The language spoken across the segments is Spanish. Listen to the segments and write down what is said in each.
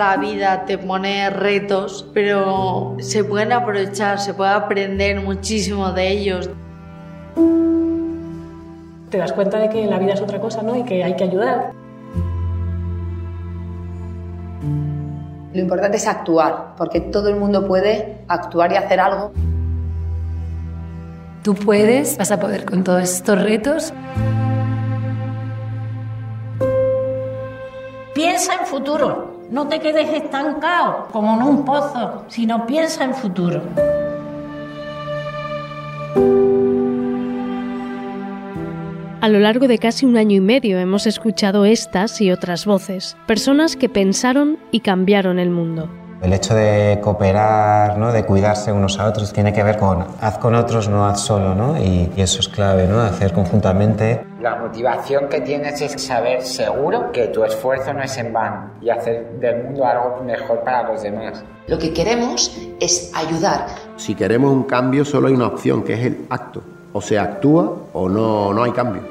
La vida te pone retos, pero se pueden aprovechar, se puede aprender muchísimo de ellos. Te das cuenta de que la vida es otra cosa, ¿no? Y que hay que ayudar. Lo importante es actuar, porque todo el mundo puede actuar y hacer algo. Tú puedes, vas a poder con todos estos retos. Piensa en futuro, no te quedes estancado como en un pozo, sino piensa en futuro. A lo largo de casi un año y medio hemos escuchado estas y otras voces, personas que pensaron y cambiaron el mundo. El hecho de cooperar, ¿no? de cuidarse unos a otros, tiene que ver con haz con otros, no haz solo, ¿no? y, y eso es clave, ¿no? hacer conjuntamente. La motivación que tienes es saber seguro que tu esfuerzo no es en vano y hacer del mundo algo mejor para los demás. Lo que queremos es ayudar. Si queremos un cambio, solo hay una opción, que es el acto. O se actúa o no, no hay cambio.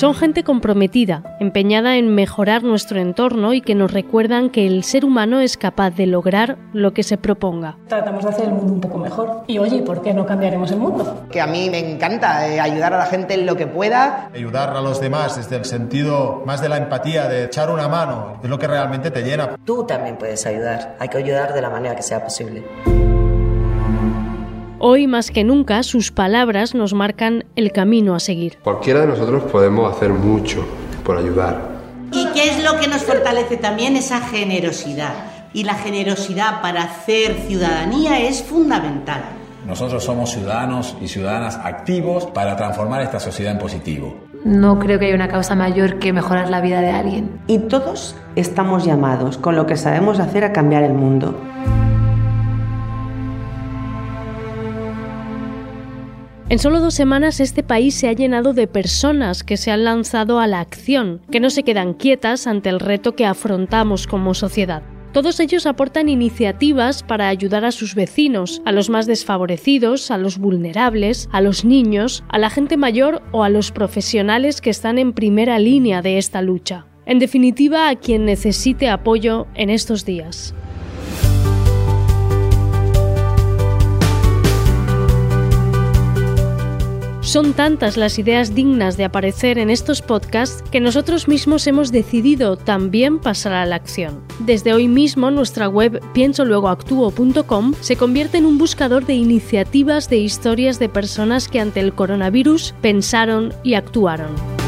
Son gente comprometida, empeñada en mejorar nuestro entorno y que nos recuerdan que el ser humano es capaz de lograr lo que se proponga. Tratamos de hacer el mundo un poco mejor. Y oye, ¿por qué no cambiaremos el mundo? Que a mí me encanta eh, ayudar a la gente en lo que pueda. Ayudar a los demás desde el sentido más de la empatía, de echar una mano, es lo que realmente te llena. Tú también puedes ayudar. Hay que ayudar de la manera que sea posible. Hoy más que nunca sus palabras nos marcan el camino a seguir. Cualquiera de nosotros podemos hacer mucho por ayudar. ¿Y qué es lo que nos fortalece también? Esa generosidad. Y la generosidad para hacer ciudadanía es fundamental. Nosotros somos ciudadanos y ciudadanas activos para transformar esta sociedad en positivo. No creo que haya una causa mayor que mejorar la vida de alguien. Y todos estamos llamados, con lo que sabemos hacer, a cambiar el mundo. En solo dos semanas este país se ha llenado de personas que se han lanzado a la acción, que no se quedan quietas ante el reto que afrontamos como sociedad. Todos ellos aportan iniciativas para ayudar a sus vecinos, a los más desfavorecidos, a los vulnerables, a los niños, a la gente mayor o a los profesionales que están en primera línea de esta lucha. En definitiva, a quien necesite apoyo en estos días. Son tantas las ideas dignas de aparecer en estos podcasts que nosotros mismos hemos decidido también pasar a la acción. Desde hoy mismo nuestra web piensoluegoactuo.com se convierte en un buscador de iniciativas de historias de personas que ante el coronavirus pensaron y actuaron.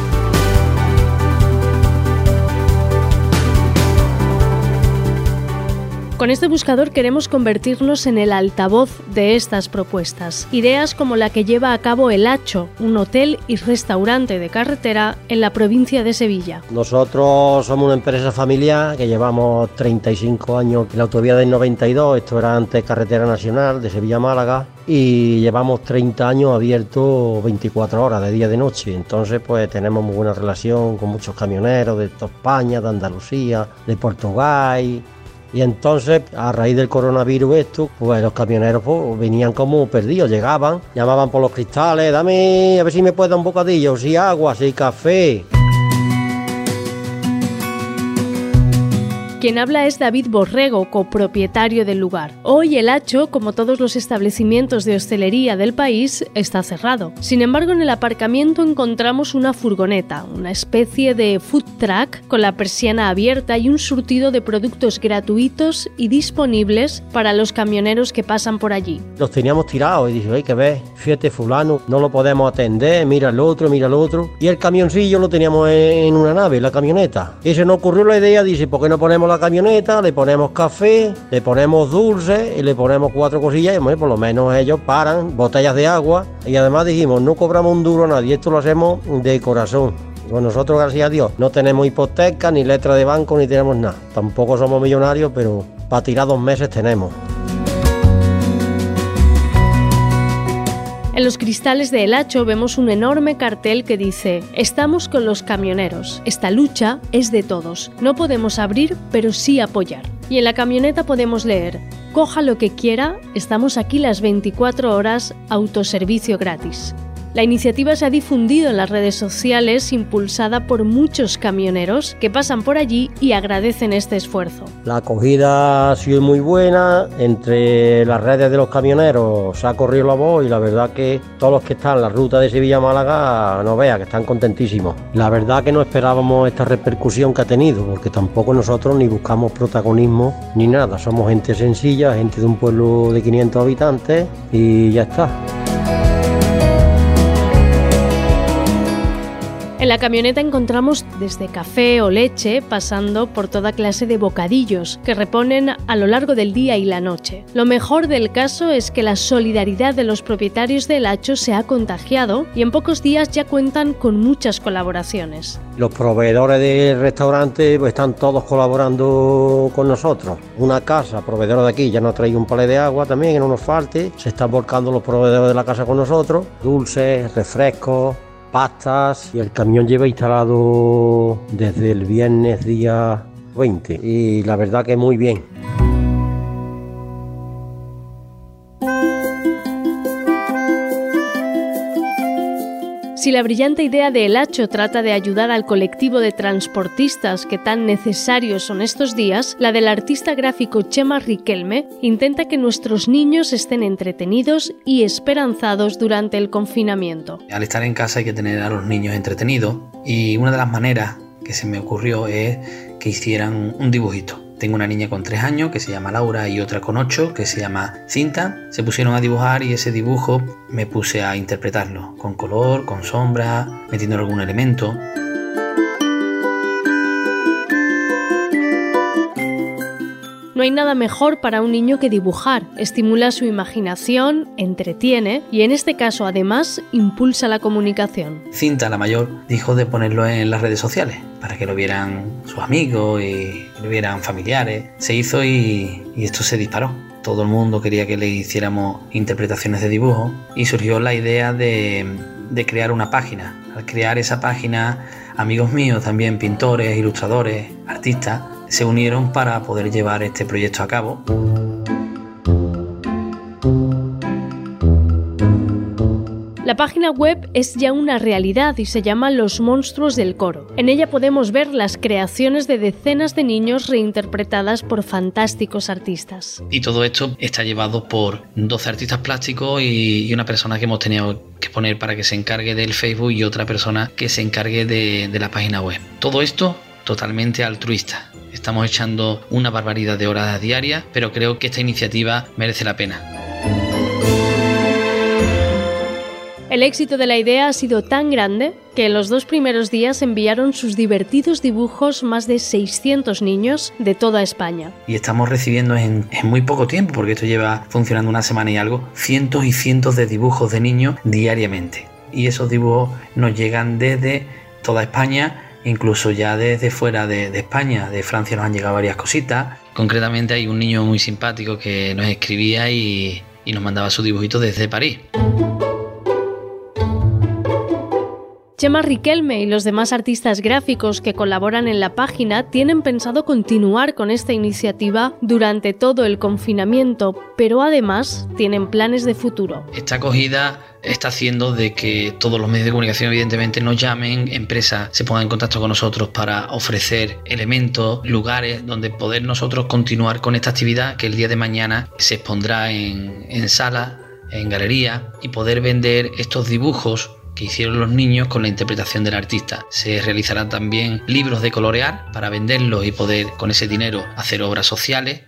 Con este buscador queremos convertirnos en el altavoz de estas propuestas. Ideas como la que lleva a cabo El Hacho, un hotel y restaurante de carretera en la provincia de Sevilla. Nosotros somos una empresa familiar que llevamos 35 años en la autovía del 92, esto era antes carretera nacional de Sevilla a Málaga, y llevamos 30 años abiertos 24 horas de día y de noche. Entonces, pues tenemos muy buena relación con muchos camioneros de España, de Andalucía, de Portugal y entonces, a raíz del coronavirus esto, pues los camioneros pues, venían como perdidos, llegaban, llamaban por los cristales, dame, a ver si me puede dar un bocadillo, si agua, si café. Quien habla es David Borrego, copropietario del lugar. Hoy el Hacho, como todos los establecimientos de hostelería del país, está cerrado. Sin embargo, en el aparcamiento encontramos una furgoneta, una especie de food truck con la persiana abierta y un surtido de productos gratuitos y disponibles para los camioneros que pasan por allí. Los teníamos tirados y dije, hay que ver, fíjate fulano, no lo podemos atender, mira el otro, mira el otro. Y el camioncillo lo teníamos en una nave, la camioneta. Y se nos ocurrió la idea, dice, ¿por qué no ponemos la camioneta, le ponemos café, le ponemos dulce y le ponemos cuatro cosillas y bueno, por lo menos ellos paran, botellas de agua y además dijimos, no cobramos un duro a nadie, esto lo hacemos de corazón. Pues nosotros, gracias a Dios, no tenemos hipoteca, ni letra de banco, ni tenemos nada. Tampoco somos millonarios, pero para tirar dos meses tenemos. En los cristales de El Hacho vemos un enorme cartel que dice, estamos con los camioneros, esta lucha es de todos, no podemos abrir, pero sí apoyar. Y en la camioneta podemos leer, coja lo que quiera, estamos aquí las 24 horas, autoservicio gratis. La iniciativa se ha difundido en las redes sociales impulsada por muchos camioneros que pasan por allí y agradecen este esfuerzo. La acogida ha sido muy buena, entre las redes de los camioneros se ha corrido la voz y la verdad que todos los que están en la ruta de Sevilla-Málaga no vea que están contentísimos. La verdad que no esperábamos esta repercusión que ha tenido porque tampoco nosotros ni buscamos protagonismo ni nada, somos gente sencilla, gente de un pueblo de 500 habitantes y ya está. En la camioneta encontramos desde café o leche, pasando por toda clase de bocadillos que reponen a lo largo del día y la noche. Lo mejor del caso es que la solidaridad de los propietarios del hacho se ha contagiado y en pocos días ya cuentan con muchas colaboraciones. Los proveedores del restaurante pues, están todos colaborando con nosotros. Una casa, proveedor de aquí, ya nos traído un palé de agua también, que no nos falte. Se están volcando los proveedores de la casa con nosotros. Dulces, refrescos, pastas y el camión lleva instalado desde el viernes día 20 y la verdad que muy bien. Si la brillante idea de El Hacho trata de ayudar al colectivo de transportistas que tan necesarios son estos días, la del artista gráfico Chema Riquelme intenta que nuestros niños estén entretenidos y esperanzados durante el confinamiento. Al estar en casa hay que tener a los niños entretenidos y una de las maneras que se me ocurrió es que hicieran un dibujito. Tengo una niña con 3 años que se llama Laura y otra con 8 que se llama Cinta. Se pusieron a dibujar y ese dibujo me puse a interpretarlo con color, con sombra, metiendo algún elemento. No hay nada mejor para un niño que dibujar. Estimula su imaginación, entretiene y en este caso además impulsa la comunicación. Cinta, la mayor, dijo de ponerlo en las redes sociales para que lo vieran sus amigos y lo vieran familiares. Se hizo y, esto se disparó. Todo el mundo quería que le hiciéramos interpretaciones de dibujo y surgió la idea de, de crear una página. Al crear esa página, amigos míos, también pintores, ilustradores, artistas, se unieron para poder llevar este proyecto a cabo. La página web es ya una realidad y se llama Los Monstruos del Coro. En ella podemos ver las creaciones de decenas de niños reinterpretadas por fantásticos artistas. Y todo esto está llevado por 12 artistas plásticos y, una persona que hemos tenido que poner para que se encargue del Facebook y otra persona que se encargue de, de la página web. Todo esto totalmente altruista. Estamos echando una barbaridad de horas diarias, pero creo que esta iniciativa merece la pena. El éxito de la idea ha sido tan grande que en los dos primeros días enviaron sus divertidos dibujos más de 600 niños de toda España. Y estamos recibiendo en, en, muy poco tiempo, porque esto lleva funcionando una semana y algo, cientos y cientos de dibujos de niños diariamente. Y esos dibujos nos llegan desde toda España, incluso ya desde fuera de, España, de Francia nos han llegado varias cositas. Concretamente hay un niño muy simpático que nos escribía y, y nos mandaba su dibujito desde París. Chema Riquelme y los demás artistas gráficos que colaboran en la página tienen pensado continuar con esta iniciativa durante todo el confinamiento, pero además tienen planes de futuro. Esta acogida está haciendo de que todos los medios de comunicación evidentemente nos llamen, empresas se pongan en contacto con nosotros para ofrecer elementos, lugares donde poder nosotros continuar con esta actividad que el día de mañana se expondrá en, en sala, en galería y poder vender estos dibujos que hicieron los niños con la interpretación del artista. Se realizarán también libros de colorear para venderlos y poder con ese dinero hacer obras sociales.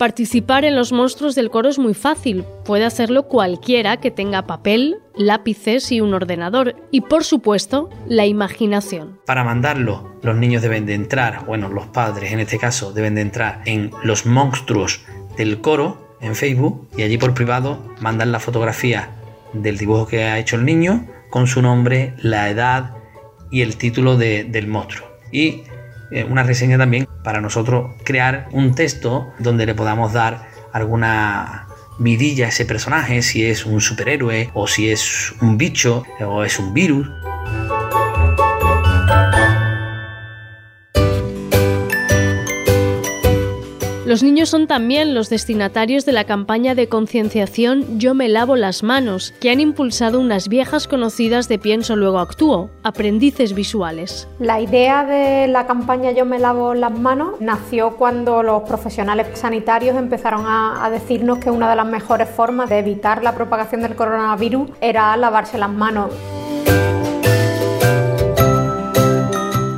Participar en los monstruos del coro es muy fácil. Puede hacerlo cualquiera que tenga papel, lápices y un ordenador. Y por supuesto, la imaginación. Para mandarlo, los niños deben de entrar, bueno, los padres en este caso, deben de entrar en los monstruos del coro en Facebook y allí por privado mandan la fotografía del dibujo que ha hecho el niño con su nombre, la edad y el título del monstruo. Y eh, una reseña también para nosotros crear un texto donde le podamos dar alguna vidilla a ese personaje, si es un superhéroe o si es un bicho o es un virus. Los niños son también los destinatarios de la campaña de concienciación Yo me lavo las manos, que han impulsado unas viejas conocidas de Pienso luego actúo, aprendices visuales. La idea de la campaña Yo me lavo las manos nació cuando los profesionales sanitarios empezaron a, decirnos que una de las mejores formas de evitar la propagación del coronavirus era lavarse las manos.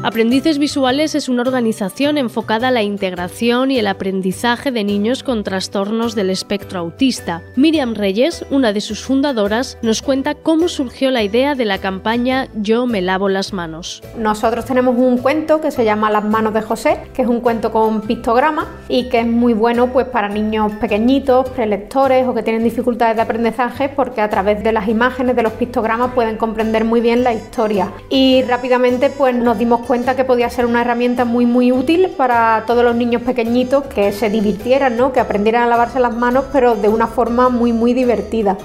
Aprendices Visuales es una organización enfocada a la integración y el aprendizaje de niños con trastornos del espectro autista. Miriam Reyes, una de sus fundadoras, nos cuenta cómo surgió la idea de la campaña Yo me lavo las manos. Nosotros tenemos un cuento que se llama Las manos de José, que es un cuento con pictograma y que es muy bueno pues para niños pequeñitos, prelectores o que tienen dificultades de aprendizaje porque a través de las imágenes de los pictogramas pueden comprender muy bien la historia. Y rápidamente pues nos dimos cuenta que podía ser una herramienta muy muy útil para todos los niños pequeñitos que se divirtieran, ¿no? que aprendieran a lavarse las manos pero de una forma muy muy divertida.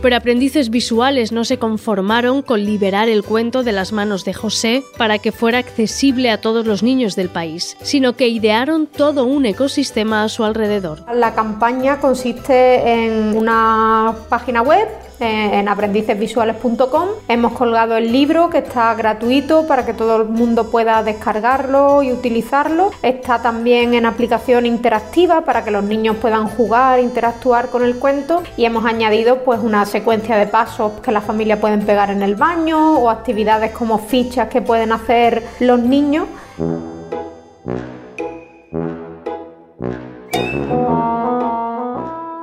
Pero aprendices visuales no se conformaron con liberar el cuento de las manos de José para que fuera accesible a todos los niños del país, sino que idearon todo un ecosistema a su alrededor. La campaña consiste en una página web en aprendicesvisuales.com. Hemos colgado el libro que está gratuito para que todo el mundo pueda descargarlo y utilizarlo. Está también en aplicación interactiva para que los niños puedan jugar, interactuar con el cuento y hemos añadido pues una secuencia de pasos que las familias pueden pegar en el baño o actividades como fichas que pueden hacer los niños.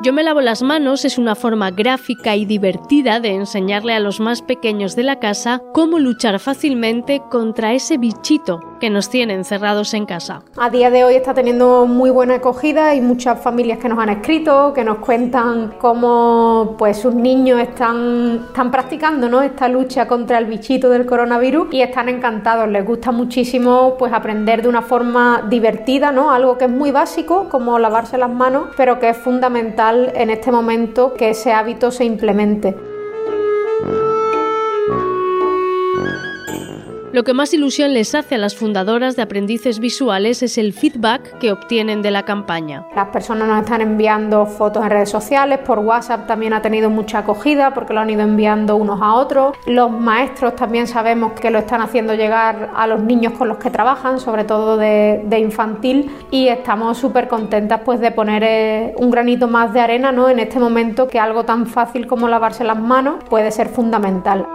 Yo me lavo las manos es una forma gráfica y divertida de enseñarle a los más pequeños de la casa cómo luchar fácilmente contra ese bichito que nos tiene encerrados en casa. A día de hoy está teniendo muy buena acogida y muchas familias que nos han escrito, que nos cuentan cómo pues sus niños están, están practicando ¿no? esta lucha contra el bichito del coronavirus y están encantados. Les gusta muchísimo pues aprender de una forma divertida, ¿no? Algo que es muy básico como lavarse las manos, pero que es fundamental en este momento que ese hábito se implemente. Lo que más ilusión les hace a las fundadoras de aprendices visuales es el feedback que obtienen de la campaña. Las personas nos están enviando fotos en redes sociales, por WhatsApp también ha tenido mucha acogida porque lo han ido enviando unos a otros. Los maestros también sabemos que lo están haciendo llegar a los niños con los que trabajan, sobre todo de, infantil, y estamos súper contentas pues de poner eh, un granito más de arena ¿no? en este momento que algo tan fácil como lavarse las manos puede ser fundamental.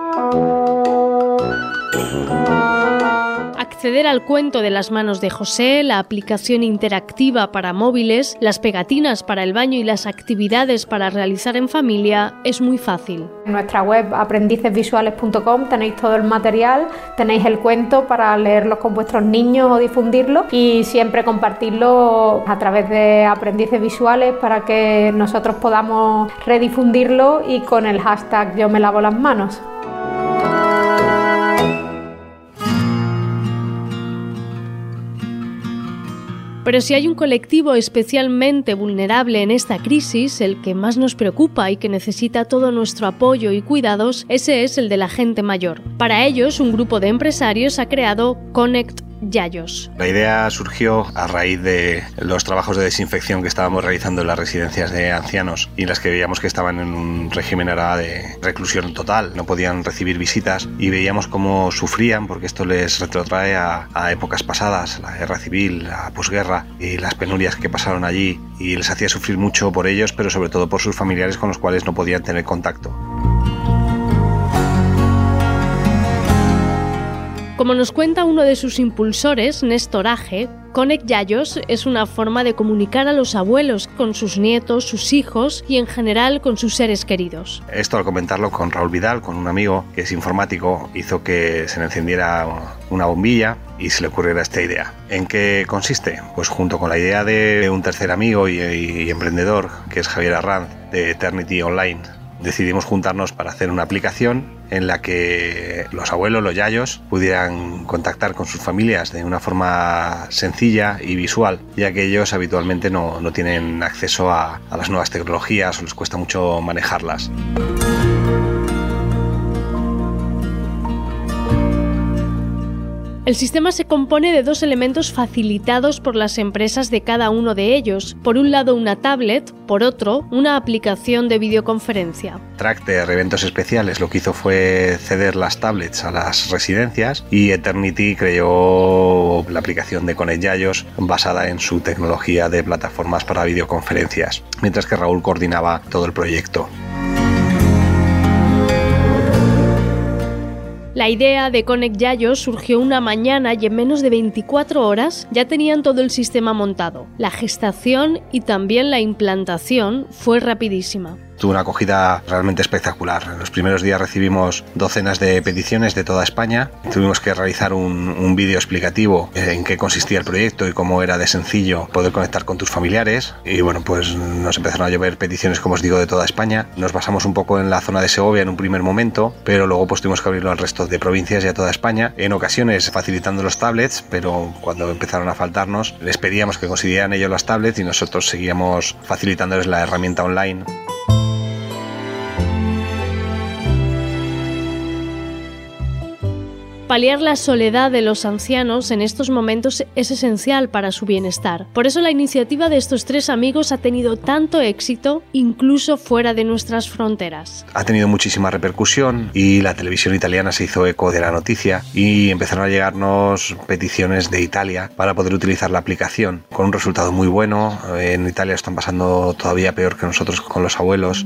Acceder al cuento de las manos de José, la aplicación interactiva para móviles, las pegatinas para el baño y las actividades para realizar en familia es muy fácil. En nuestra web aprendicesvisuales.com tenéis todo el material, tenéis el cuento para leerlo con vuestros niños o difundirlo y siempre compartirlo a través de aprendices visuales para que nosotros podamos redifundirlo y con el hashtag yo me lavo las manos. Pero si hay un colectivo especialmente vulnerable en esta crisis, el que más nos preocupa y que necesita todo nuestro apoyo y cuidados, ese es el de la gente mayor. Para ellos, un grupo de empresarios ha creado Connect La idea surgió a raíz de los trabajos de desinfección que estábamos realizando en las residencias de ancianos y en las que veíamos que estaban en un régimen de reclusión total, no podían recibir visitas y veíamos cómo sufrían porque esto les retrotrae a épocas pasadas, la guerra civil, la posguerra y las penurias que pasaron allí y les hacía sufrir mucho por ellos, pero sobre todo por sus familiares con los cuales no podían tener contacto. Como nos cuenta uno de sus impulsores, Néstor Aje, Connect Yayos es una forma de comunicar a los abuelos con sus nietos, sus hijos y en general con sus seres queridos. Esto al comentarlo con Raúl Vidal, con un amigo que es informático, hizo que se le encendiera una bombilla y se le ocurriera esta idea. ¿En qué consiste? Pues junto con la idea de un tercer amigo y emprendedor, que es Javier Arranz, de Eternity Online, decidimos juntarnos para hacer una aplicación en la que los abuelos, los yayos, pudieran contactar con sus familias de una forma sencilla y visual, ya que ellos habitualmente no, no tienen acceso a, a las nuevas tecnologías o les cuesta mucho manejarlas. El sistema se compone de dos elementos facilitados por las empresas de cada uno de ellos. Por un lado una tablet, por otro una aplicación de videoconferencia. Tracter Eventos Especiales lo que hizo fue ceder las tablets a las residencias y Eternity creó la aplicación de Connect basada en su tecnología de plataformas para videoconferencias, mientras que Raúl coordinaba todo el proyecto. La idea de Connect Yayo surgió una mañana y en menos de 24 horas ya tenían todo el sistema montado. La gestación y también la implantación fue rapidísima tuvo una acogida realmente espectacular. En los primeros días recibimos docenas de peticiones de toda España. Tuvimos que realizar un, un vídeo explicativo en qué consistía el proyecto y cómo era de sencillo poder conectar con tus familiares. Y bueno, pues nos empezaron a llover peticiones, como os digo, de toda España. Nos basamos un poco en la zona de Segovia en un primer momento, pero luego pues tuvimos que abrirlo al resto de provincias y a toda España. En ocasiones facilitando los tablets, pero cuando empezaron a faltarnos, les pedíamos que consiguieran ellos las tablets y nosotros seguíamos facilitándoles la herramienta online. Paliar la soledad de los ancianos en estos momentos es esencial para su bienestar. Por eso la iniciativa de estos tres amigos ha tenido tanto éxito incluso fuera de nuestras fronteras. Ha tenido muchísima repercusión y la televisión italiana se hizo eco de la noticia y empezaron a llegarnos peticiones de Italia para poder utilizar la aplicación con un resultado muy bueno. En Italia están pasando todavía peor que nosotros con los abuelos.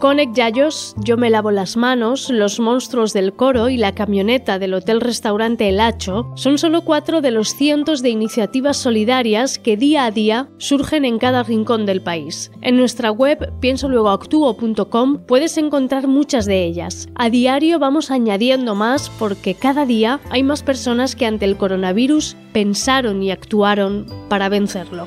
Connect Yayos, Yo me lavo las manos, Los monstruos del coro y la camioneta del hotel-restaurante El Hacho son solo cuatro de los cientos de iniciativas solidarias que día a día surgen en cada rincón del país. En nuestra web piensoluegoactuo.com puedes encontrar muchas de ellas. A diario vamos añadiendo más porque cada día hay más personas que ante el coronavirus pensaron y actuaron para vencerlo.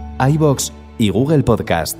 iBox y Google Podcast.